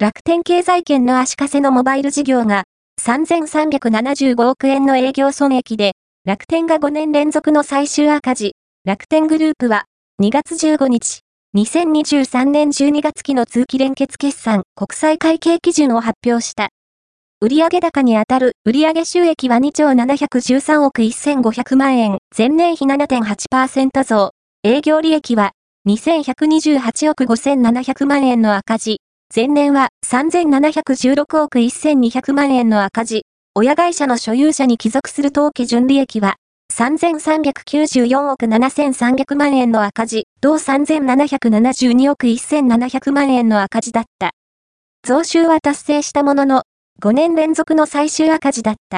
楽天経済圏の足かせのモバイル事業が3375億円の営業損益で、楽天が5年連続の最終赤字。楽天グループは2月15日、2023年12月期の通期連結決算国際会計基準を発表した。売上高にあたる売上収益は2兆713億1500万円、前年比7.8%増。営業利益は2128億5700万円の赤字。前年は3716億1200万円の赤字。親会社の所有者に帰属する当期純利益は3394億7300万円の赤字、同3772億1700万円の赤字だった。増収は達成したものの、5年連続の最終赤字だった。